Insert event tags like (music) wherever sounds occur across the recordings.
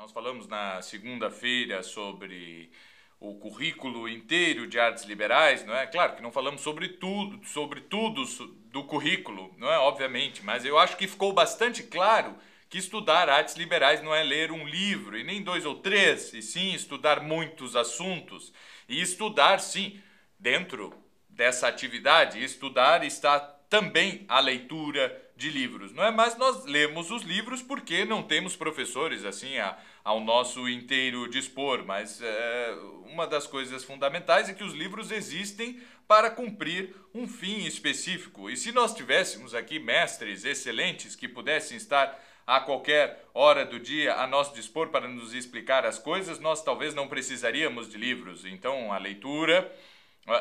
Nós falamos na segunda-feira sobre o currículo inteiro de artes liberais, não é? Claro que não falamos sobre tudo, sobre tudo do currículo, não é? Obviamente, mas eu acho que ficou bastante claro que estudar artes liberais não é ler um livro e nem dois ou três, e sim estudar muitos assuntos e estudar, sim, dentro dessa atividade, estudar está também a leitura de livros, não é? Mas nós lemos os livros porque não temos professores assim a, ao nosso inteiro dispor. Mas é, uma das coisas fundamentais é que os livros existem para cumprir um fim específico. E se nós tivéssemos aqui mestres excelentes que pudessem estar a qualquer hora do dia a nosso dispor para nos explicar as coisas, nós talvez não precisaríamos de livros. Então a leitura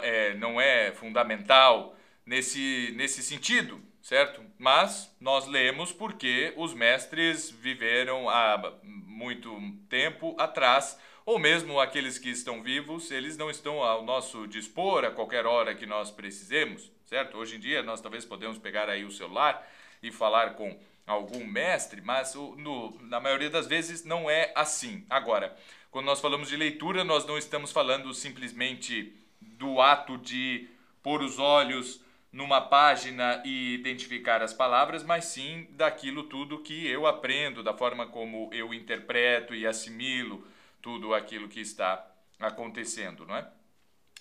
é, não é fundamental nesse, nesse sentido certo? Mas nós lemos porque os mestres viveram há muito tempo atrás, ou mesmo aqueles que estão vivos, eles não estão ao nosso dispor a qualquer hora que nós precisemos, certo? Hoje em dia nós talvez podemos pegar aí o celular e falar com algum mestre, mas no, na maioria das vezes não é assim. Agora, quando nós falamos de leitura, nós não estamos falando simplesmente do ato de pôr os olhos numa página e identificar as palavras, mas sim daquilo tudo que eu aprendo, da forma como eu interpreto e assimilo tudo aquilo que está acontecendo, não é?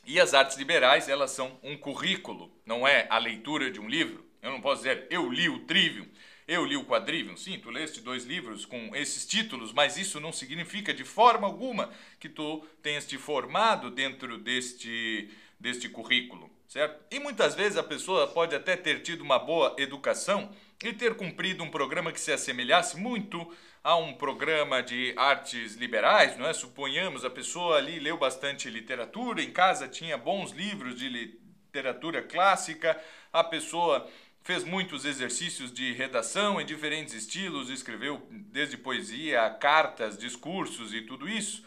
E as artes liberais, elas são um currículo, não é a leitura de um livro. Eu não posso dizer, eu li o Trivium, eu li o Quadrivium. Sim, tu leste dois livros com esses títulos, mas isso não significa de forma alguma que tu tenhas te formado dentro deste, deste currículo certo? E muitas vezes a pessoa pode até ter tido uma boa educação e ter cumprido um programa que se assemelhasse muito a um programa de artes liberais, não é? Suponhamos a pessoa ali leu bastante literatura, em casa tinha bons livros de literatura clássica, a pessoa fez muitos exercícios de redação em diferentes estilos, escreveu desde poesia, cartas, discursos e tudo isso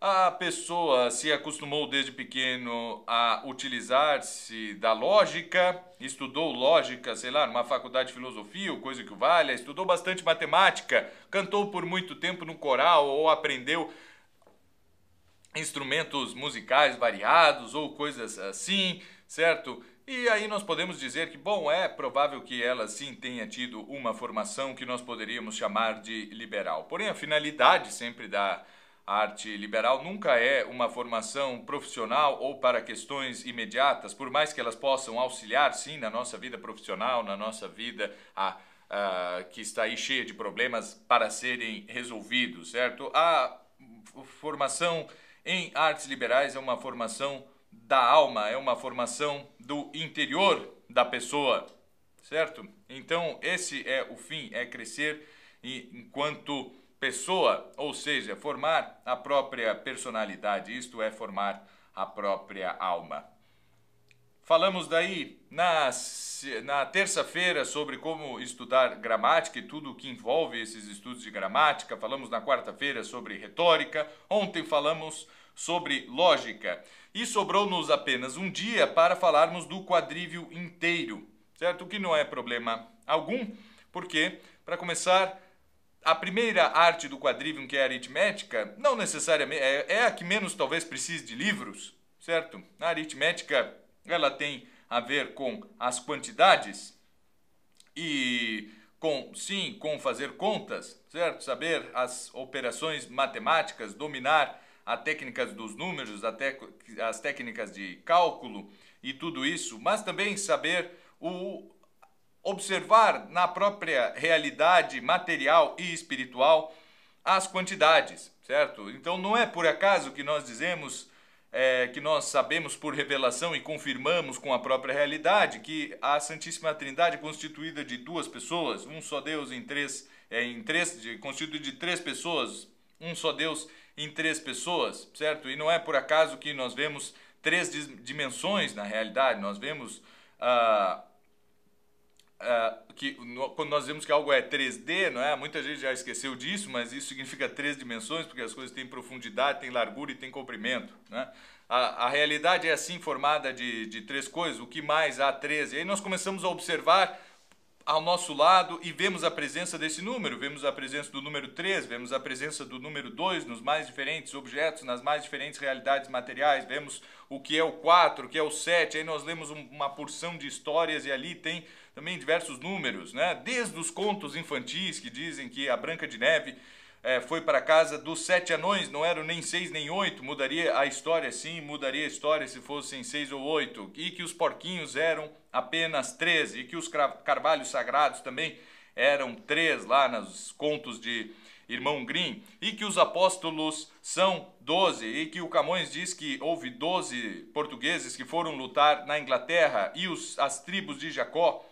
a pessoa se acostumou desde pequeno a utilizar-se da lógica, estudou lógica, sei lá, numa faculdade de filosofia ou coisa que valha, estudou bastante matemática, cantou por muito tempo no coral ou aprendeu instrumentos musicais variados ou coisas assim, certo? E aí nós podemos dizer que, bom, é provável que ela sim tenha tido uma formação que nós poderíamos chamar de liberal. Porém, a finalidade sempre da a arte liberal nunca é uma formação profissional ou para questões imediatas, por mais que elas possam auxiliar, sim, na nossa vida profissional, na nossa vida a, a, que está aí cheia de problemas para serem resolvidos, certo? A formação em artes liberais é uma formação da alma, é uma formação do interior da pessoa, certo? Então, esse é o fim, é crescer enquanto pessoa, ou seja, formar a própria personalidade, isto é, formar a própria alma. Falamos daí na, na terça-feira sobre como estudar gramática e tudo o que envolve esses estudos de gramática. Falamos na quarta-feira sobre retórica. Ontem falamos sobre lógica. E sobrou-nos apenas um dia para falarmos do quadrívio inteiro, certo? O que não é problema algum, porque, para começar, a primeira arte do quadrivium, que é a aritmética, não necessariamente é, é a que menos talvez precise de livros, certo? A aritmética ela tem a ver com as quantidades e com sim com fazer contas, certo? Saber as operações matemáticas, dominar as técnicas dos números, as técnicas de cálculo e tudo isso, mas também saber o observar na própria realidade material e espiritual as quantidades, certo? Então não é por acaso que nós dizemos é, que nós sabemos por revelação e confirmamos com a própria realidade que a Santíssima Trindade é constituída de duas pessoas, um só Deus em três, é, em três constituído de três pessoas, um só Deus em três pessoas, certo? E não é por acaso que nós vemos três dimensões na realidade, nós vemos uh, Uh, que no, quando nós vemos que algo é 3D, não é? Muita gente já esqueceu disso, mas isso significa três dimensões, porque as coisas têm profundidade, têm largura e têm comprimento, né? A, a realidade é assim formada de, de três coisas, o que mais há três. E aí nós começamos a observar ao nosso lado e vemos a presença desse número, vemos a presença do número 3, vemos a presença do número 2 nos mais diferentes objetos, nas mais diferentes realidades materiais, vemos o que é o 4, o que é o 7, aí nós lemos uma porção de histórias e ali tem também diversos números, né? Desde os contos infantis que dizem que a Branca de Neve é, foi para casa dos sete anões, não eram nem seis nem oito, mudaria a história sim, mudaria a história se fossem seis ou oito, e que os porquinhos eram apenas treze, e que os carvalhos sagrados também eram três lá nos contos de irmão Grimm, e que os apóstolos são doze, e que o Camões diz que houve doze portugueses que foram lutar na Inglaterra, e os, as tribos de Jacó,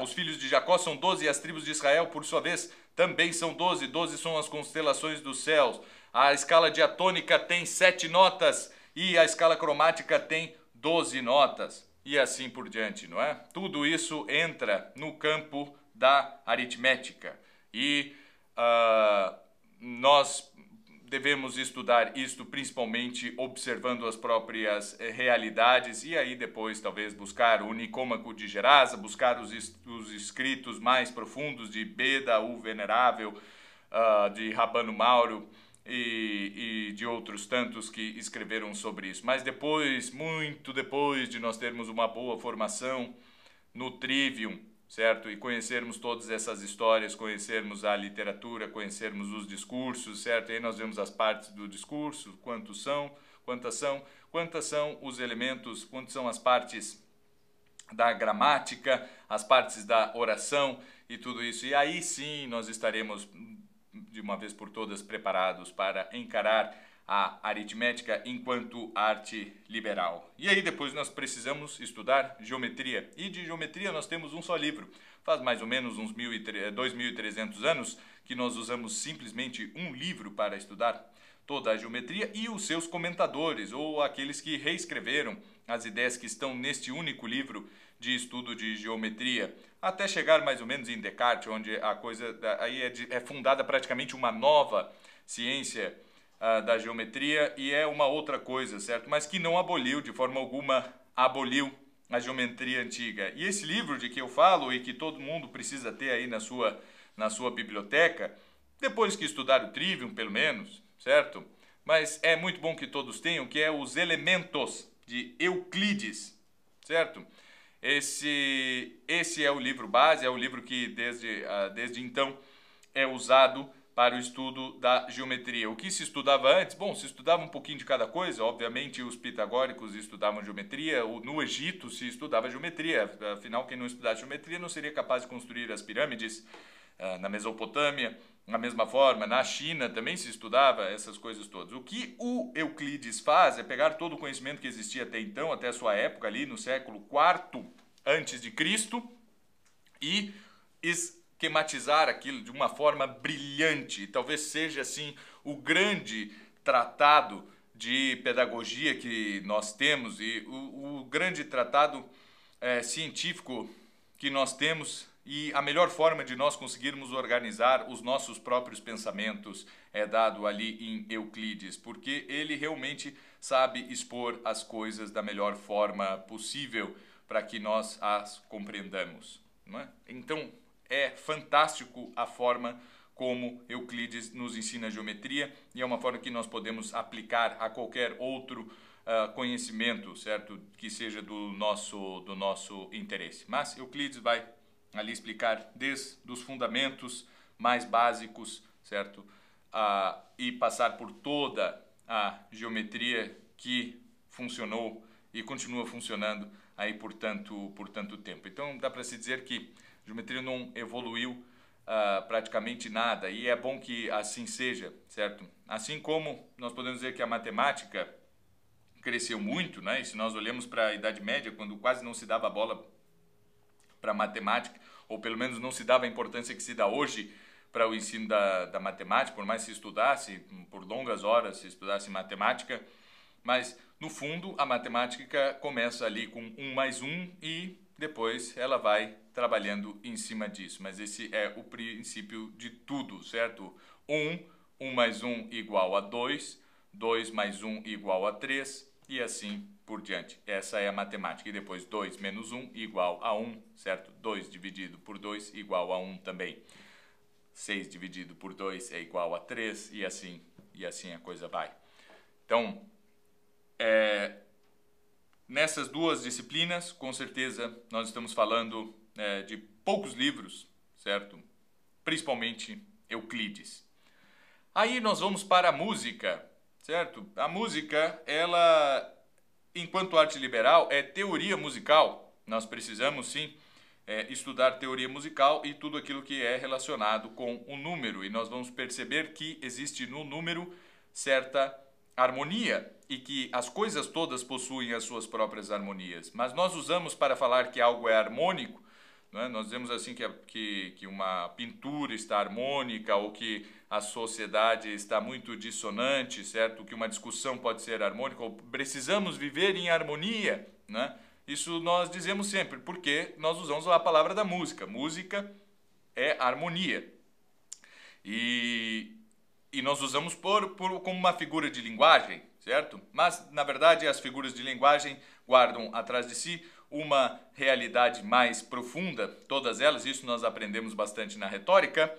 os filhos de Jacó são doze, e as tribos de Israel, por sua vez, também são 12, 12 são as constelações dos céus. A escala diatônica tem sete notas e a escala cromática tem 12 notas. E assim por diante, não é? Tudo isso entra no campo da aritmética. E uh, nós devemos estudar isto principalmente observando as próprias eh, realidades e aí depois talvez buscar o Nicômaco de Gerasa, buscar os, os escritos mais profundos de Beda, o Venerável, uh, de Rabano Mauro e, e de outros tantos que escreveram sobre isso. Mas depois, muito depois de nós termos uma boa formação no Trivium, certo? E conhecermos todas essas histórias, conhecermos a literatura, conhecermos os discursos, certo? E aí nós vemos as partes do discurso, quantos são, quantas são, quantas são os elementos, quantas são as partes da gramática, as partes da oração e tudo isso. E aí sim nós estaremos de uma vez por todas preparados para encarar a aritmética enquanto arte liberal. E aí depois nós precisamos estudar geometria. E de geometria nós temos um só livro. Faz mais ou menos uns 2.300 anos que nós usamos simplesmente um livro para estudar toda a geometria e os seus comentadores, ou aqueles que reescreveram as ideias que estão neste único livro de estudo de geometria, até chegar mais ou menos em Descartes, onde a coisa aí é, de, é fundada praticamente uma nova ciência uh, da geometria e é uma outra coisa, certo? Mas que não aboliu, de forma alguma, aboliu a geometria antiga. E esse livro de que eu falo e que todo mundo precisa ter aí na sua, na sua biblioteca, depois que estudar o Trivium, pelo menos, certo? Mas é muito bom que todos tenham, que é os elementos de Euclides, certo? Esse, esse é o livro base, é o livro que desde, uh, desde então é usado para o estudo da geometria. O que se estudava antes? Bom, se estudava um pouquinho de cada coisa. Obviamente, os pitagóricos estudavam geometria. No Egito se estudava geometria. Afinal, quem não estudasse geometria não seria capaz de construir as pirâmides. Ah, na Mesopotâmia, da mesma forma, na China também se estudava essas coisas todas. O que o Euclides faz é pegar todo o conhecimento que existia até então, até a sua época ali no século IV antes de Cristo, e esquematizar aquilo de uma forma brilhante. Talvez seja assim o grande tratado de pedagogia que nós temos e o, o grande tratado é, científico que nós temos e a melhor forma de nós conseguirmos organizar os nossos próprios pensamentos é dado ali em Euclides, porque ele realmente sabe expor as coisas da melhor forma possível para que nós as compreendamos. É? Então, é fantástico a forma como Euclides nos ensina geometria e é uma forma que nós podemos aplicar a qualquer outro uh, conhecimento, certo, que seja do nosso do nosso interesse. Mas Euclides vai ali explicar desde os fundamentos mais básicos, certo, uh, e passar por toda a geometria que funcionou e continua funcionando aí por tanto, por tanto tempo. Então dá para se dizer que geometria não evoluiu uh, praticamente nada e é bom que assim seja, certo? Assim como nós podemos dizer que a matemática cresceu muito, né? E se nós olhamos para a Idade Média, quando quase não se dava bola para matemática, ou pelo menos não se dava a importância que se dá hoje para o ensino da, da matemática, por mais se estudasse por longas horas, se estudasse matemática, mas no fundo a matemática começa ali com um mais um e depois ela vai trabalhando em cima disso. Mas esse é o princípio de tudo, certo? 1, 1 mais 1 igual a 2, 2 mais 1 igual a 3 e assim por diante. Essa é a matemática. E depois 2 menos 1 igual a 1, certo? 2 dividido por 2 igual a 1 também. 6 dividido por 2 é igual a 3 e assim, e assim a coisa vai. Então, é, nessas duas disciplinas, com certeza, nós estamos falando é, de poucos livros, certo? Principalmente Euclides. Aí nós vamos para a música, certo? A música, ela enquanto arte liberal, é teoria musical. Nós precisamos sim é, estudar teoria musical e tudo aquilo que é relacionado com o número. E nós vamos perceber que existe no número certa harmonia e que as coisas todas possuem as suas próprias harmonias. Mas nós usamos para falar que algo é harmônico é? Nós dizemos assim que, que, que uma pintura está harmônica ou que a sociedade está muito dissonante, certo? Que uma discussão pode ser harmônica ou precisamos viver em harmonia, né? Isso nós dizemos sempre, porque nós usamos a palavra da música. Música é harmonia. E, e nós usamos por, por, como uma figura de linguagem, certo? Mas, na verdade, as figuras de linguagem guardam atrás de si uma realidade mais profunda, todas elas, isso nós aprendemos bastante na retórica,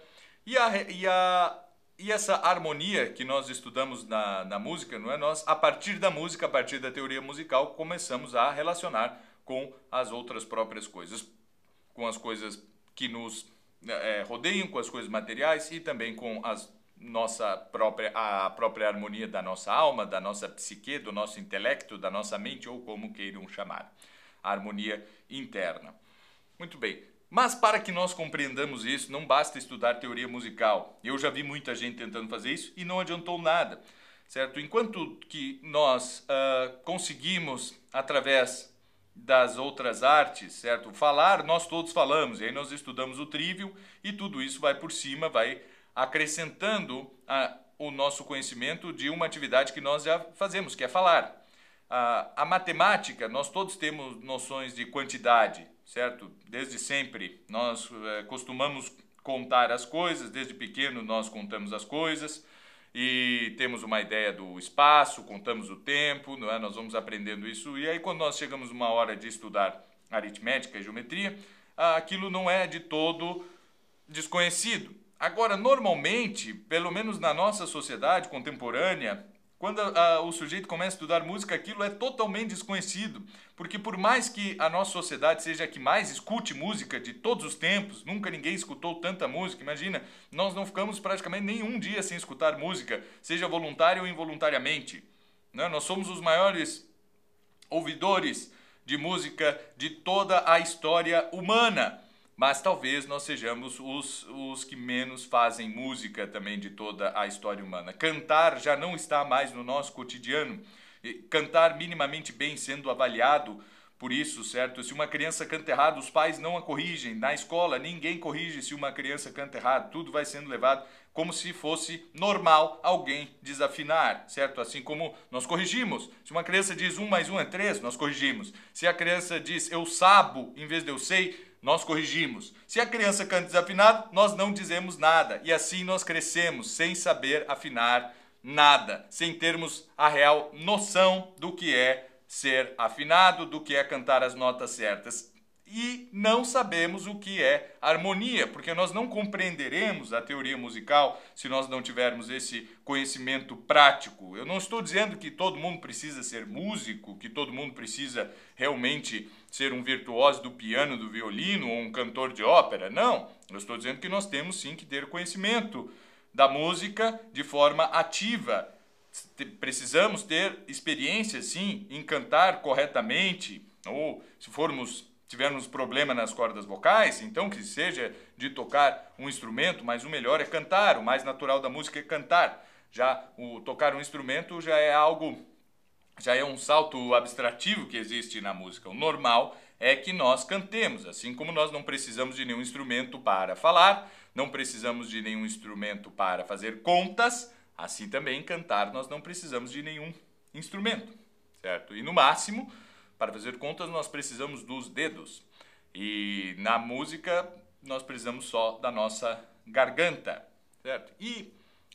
e, a, e, a, e essa harmonia que nós estudamos na, na música, não é? Nós, a partir da música, a partir da teoria musical, começamos a relacionar com as outras próprias coisas, com as coisas que nos é, rodeiam, com as coisas materiais e também com as nossa própria a própria harmonia da nossa alma, da nossa psique, do nosso intelecto, da nossa mente ou como queiram chamar a harmonia interna. Muito bem. Mas para que nós compreendamos isso, não basta estudar teoria musical. Eu já vi muita gente tentando fazer isso e não adiantou nada, certo? Enquanto que nós uh, conseguimos, através das outras artes, certo? Falar, nós todos falamos, e aí nós estudamos o trivial e tudo isso vai por cima, vai acrescentando a, o nosso conhecimento de uma atividade que nós já fazemos, que é falar. A, a matemática, nós todos temos noções de quantidade, certo? Desde sempre nós é, costumamos contar as coisas, desde pequeno nós contamos as coisas e temos uma ideia do espaço, contamos o tempo, não é? nós vamos aprendendo isso e aí quando nós chegamos uma hora de estudar aritmética e geometria, aquilo não é de todo desconhecido. Agora, normalmente, pelo menos na nossa sociedade contemporânea, quando a, o sujeito começa a estudar música, aquilo é totalmente desconhecido. Porque por mais que a nossa sociedade seja a que mais escute música de todos os tempos, nunca ninguém escutou tanta música. Imagina, nós não ficamos praticamente nenhum dia sem escutar música, seja voluntário ou involuntariamente. Né? Nós somos os maiores ouvidores de música de toda a história humana mas talvez nós sejamos os, os que menos fazem música também de toda a história humana. Cantar já não está mais no nosso cotidiano. Cantar minimamente bem sendo avaliado por isso, certo? Se uma criança canta errado, os pais não a corrigem. Na escola, ninguém corrige se uma criança canta errado. Tudo vai sendo levado como se fosse normal alguém desafinar, certo? Assim como nós corrigimos. Se uma criança diz um mais um é três, nós corrigimos. Se a criança diz eu sabo em vez de eu sei, nós corrigimos. Se a criança canta desafinado, nós não dizemos nada. E assim nós crescemos sem saber afinar nada, sem termos a real noção do que é ser afinado, do que é cantar as notas certas e não sabemos o que é harmonia, porque nós não compreenderemos a teoria musical se nós não tivermos esse conhecimento prático. Eu não estou dizendo que todo mundo precisa ser músico, que todo mundo precisa realmente ser um virtuoso do piano, do violino ou um cantor de ópera. Não, eu estou dizendo que nós temos sim que ter conhecimento da música de forma ativa. Precisamos ter experiência, sim, em cantar corretamente, ou se formos tivermos problema nas cordas vocais, então que seja de tocar um instrumento, mas o melhor é cantar, o mais natural da música é cantar. Já o tocar um instrumento já é algo, já é um salto abstrativo que existe na música. O normal é que nós cantemos, assim como nós não precisamos de nenhum instrumento para falar, não precisamos de nenhum instrumento para fazer contas, assim também cantar nós não precisamos de nenhum instrumento, certo? E no máximo, para fazer contas, nós precisamos dos dedos. E na música, nós precisamos só da nossa garganta, certo? E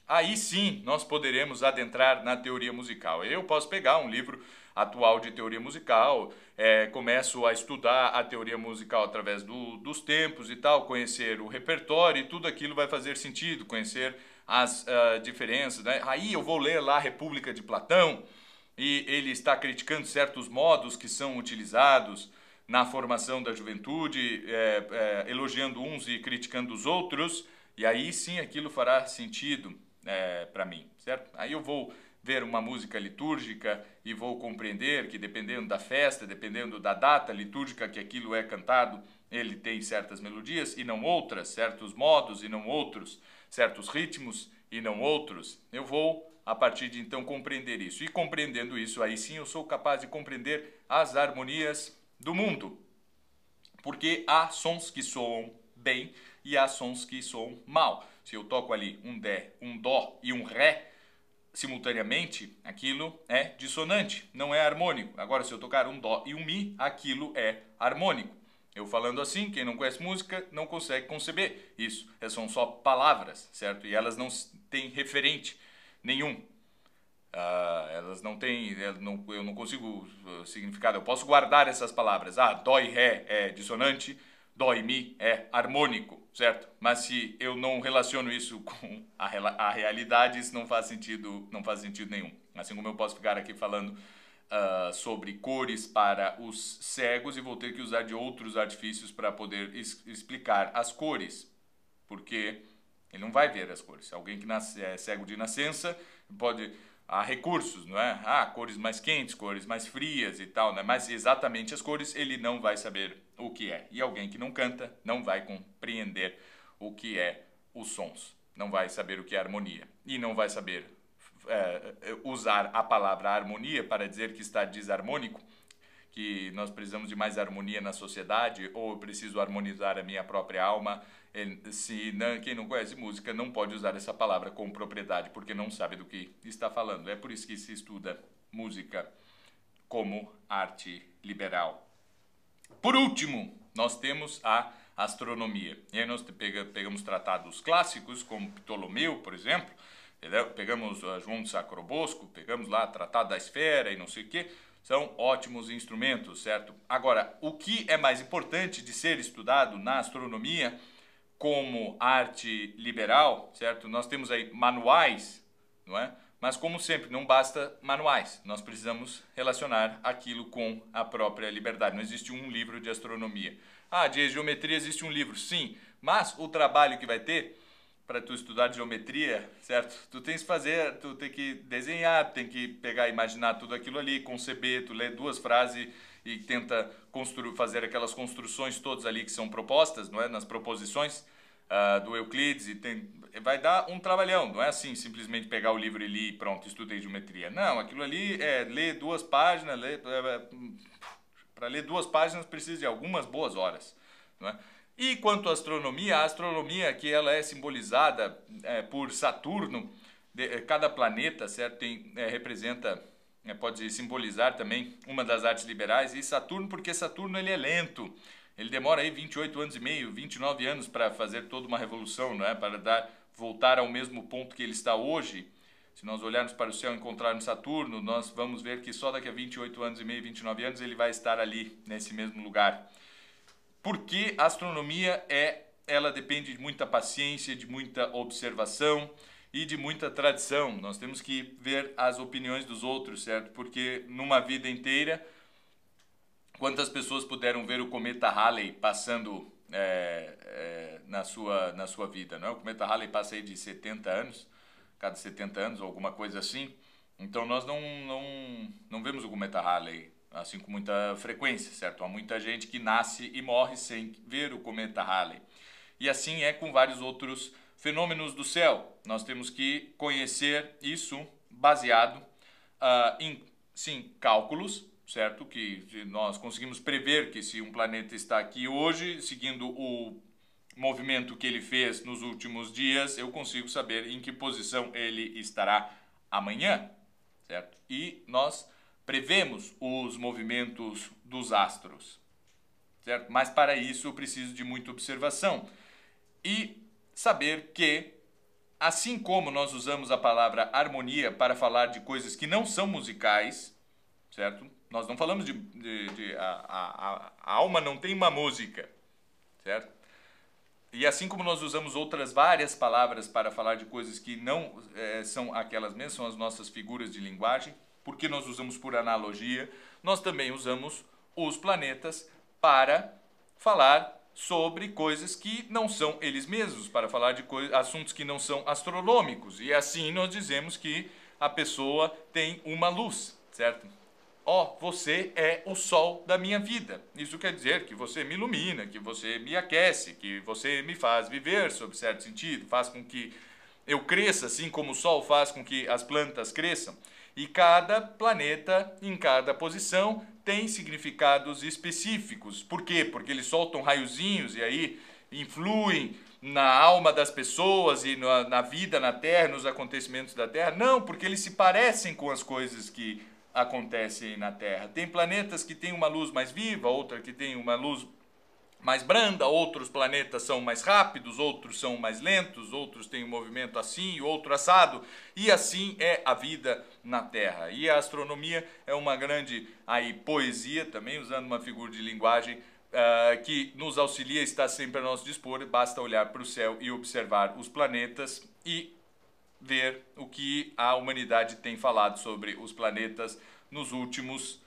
aí sim nós poderemos adentrar na teoria musical. Eu posso pegar um livro atual de teoria musical, é, começo a estudar a teoria musical através do, dos tempos e tal, conhecer o repertório e tudo aquilo vai fazer sentido, conhecer as uh, diferenças. Né? Aí eu vou ler lá a República de Platão e ele está criticando certos modos que são utilizados na formação da juventude, é, é, elogiando uns e criticando os outros, e aí sim aquilo fará sentido é, para mim, certo? Aí eu vou ver uma música litúrgica e vou compreender que dependendo da festa, dependendo da data litúrgica que aquilo é cantado, ele tem certas melodias e não outras, certos modos e não outros, certos ritmos e não outros. Eu vou a partir de então compreender isso. E compreendendo isso, aí sim eu sou capaz de compreender as harmonias do mundo. Porque há sons que soam bem e há sons que soam mal. Se eu toco ali um Dé, um Dó e um Ré simultaneamente, aquilo é dissonante, não é harmônico. Agora, se eu tocar um Dó e um Mi, aquilo é harmônico. Eu falando assim, quem não conhece música não consegue conceber isso. São só palavras, certo? E elas não têm referente nenhum. Uh, elas não têm, eu não, eu não consigo uh, significado. Eu posso guardar essas palavras. Ah, dó e ré é dissonante, dó e mi é harmônico, certo? Mas se eu não relaciono isso (laughs) com a, a realidade, isso não faz sentido, não faz sentido nenhum. Assim como eu posso ficar aqui falando uh, sobre cores para os cegos e vou ter que usar de outros artifícios para poder explicar as cores, porque ele não vai ver as cores. Alguém que nasce, é cego de nascença pode há recursos, não é? Ah, cores mais quentes, cores mais frias e tal, né? Mas exatamente as cores ele não vai saber o que é. E alguém que não canta não vai compreender o que é os sons, não vai saber o que é harmonia e não vai saber é, usar a palavra harmonia para dizer que está desarmônico, que nós precisamos de mais harmonia na sociedade ou eu preciso harmonizar a minha própria alma se não, quem não conhece música não pode usar essa palavra com propriedade porque não sabe do que está falando. É por isso que se estuda música como arte liberal. Por último, nós temos a astronomia. E aí nós pega, pegamos tratados clássicos, como Ptolomeu, por exemplo, pegamos uh, João de Sacrobosco, pegamos lá Tratado da Esfera e não sei o quê, são ótimos instrumentos, certo? Agora, o que é mais importante de ser estudado na astronomia como arte liberal, certo? Nós temos aí manuais, não é? Mas como sempre, não basta manuais. Nós precisamos relacionar aquilo com a própria liberdade. Não existe um livro de astronomia. Ah, de geometria existe um livro, sim. Mas o trabalho que vai ter para tu estudar geometria, certo? Tu tens que fazer, tu tem que desenhar, tem que pegar, imaginar tudo aquilo ali, conceber, tu lê duas frases e tenta construir, fazer aquelas construções todas ali que são propostas, não é? Nas proposições uh, do Euclides e tem, vai dar um trabalhão. Não é assim simplesmente pegar o livro e ler e pronto, estudei geometria. Não, aquilo ali é ler duas páginas, ler, é, é, para ler duas páginas precisa de algumas boas horas, não é? E quanto à astronomia, a astronomia que ela é simbolizada é, por Saturno, de, é, cada planeta, certo, tem, é, representa é, pode simbolizar também uma das artes liberais, e Saturno, porque Saturno ele é lento, ele demora aí 28 anos e meio, 29 anos para fazer toda uma revolução, não é? para dar, voltar ao mesmo ponto que ele está hoje. Se nós olharmos para o céu e encontrarmos Saturno, nós vamos ver que só daqui a 28 anos e meio, 29 anos, ele vai estar ali, nesse mesmo lugar. Porque a astronomia é, ela depende de muita paciência, de muita observação, e de muita tradição. Nós temos que ver as opiniões dos outros, certo? Porque numa vida inteira, quantas pessoas puderam ver o cometa Halley passando é, é, na, sua, na sua vida? Não? É? O cometa Halley passa aí de 70 anos, cada 70 anos, alguma coisa assim. Então nós não, não, não vemos o cometa Halley assim com muita frequência, certo? Há muita gente que nasce e morre sem ver o cometa Halley. E assim é com vários outros fenômenos do céu. Nós temos que conhecer isso baseado uh, em, sim, cálculos, certo? Que nós conseguimos prever que se um planeta está aqui hoje, seguindo o movimento que ele fez nos últimos dias, eu consigo saber em que posição ele estará amanhã, certo? E nós prevemos os movimentos dos astros, certo? Mas para isso eu preciso de muita observação. E saber que, assim como nós usamos a palavra harmonia para falar de coisas que não são musicais, certo? Nós não falamos de. de, de a, a, a alma não tem uma música, certo? E assim como nós usamos outras várias palavras para falar de coisas que não é, são aquelas mesmas, são as nossas figuras de linguagem, porque nós usamos por analogia, nós também usamos os planetas para falar sobre coisas que não são eles mesmos, para falar de assuntos que não são astronômicos. E assim nós dizemos que a pessoa tem uma luz, certo? Ó, oh, você é o sol da minha vida. Isso quer dizer que você me ilumina, que você me aquece, que você me faz viver sob certo sentido, faz com que eu cresça, assim como o sol faz com que as plantas cresçam. E cada planeta, em cada posição, tem significados específicos. Por quê? Porque eles soltam raiozinhos e aí influem na alma das pessoas e na, na vida na Terra, nos acontecimentos da Terra. Não, porque eles se parecem com as coisas que acontece na Terra. Tem planetas que têm uma luz mais viva, outra que tem uma luz mais branda, outros planetas são mais rápidos, outros são mais lentos, outros têm um movimento assim, outro assado, e assim é a vida na Terra. E a astronomia é uma grande aí poesia também, usando uma figura de linguagem uh, que nos auxilia a estar sempre a nosso dispor, basta olhar para o céu e observar os planetas e ver o que a humanidade tem falado sobre os planetas nos últimos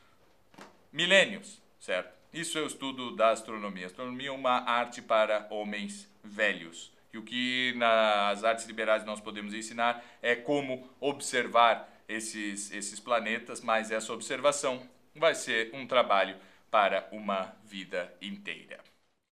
milênios, certo? Isso é o estudo da astronomia. Astronomia é uma arte para homens velhos. E o que nas artes liberais nós podemos ensinar é como observar esses, esses planetas, mas essa observação vai ser um trabalho para uma vida inteira.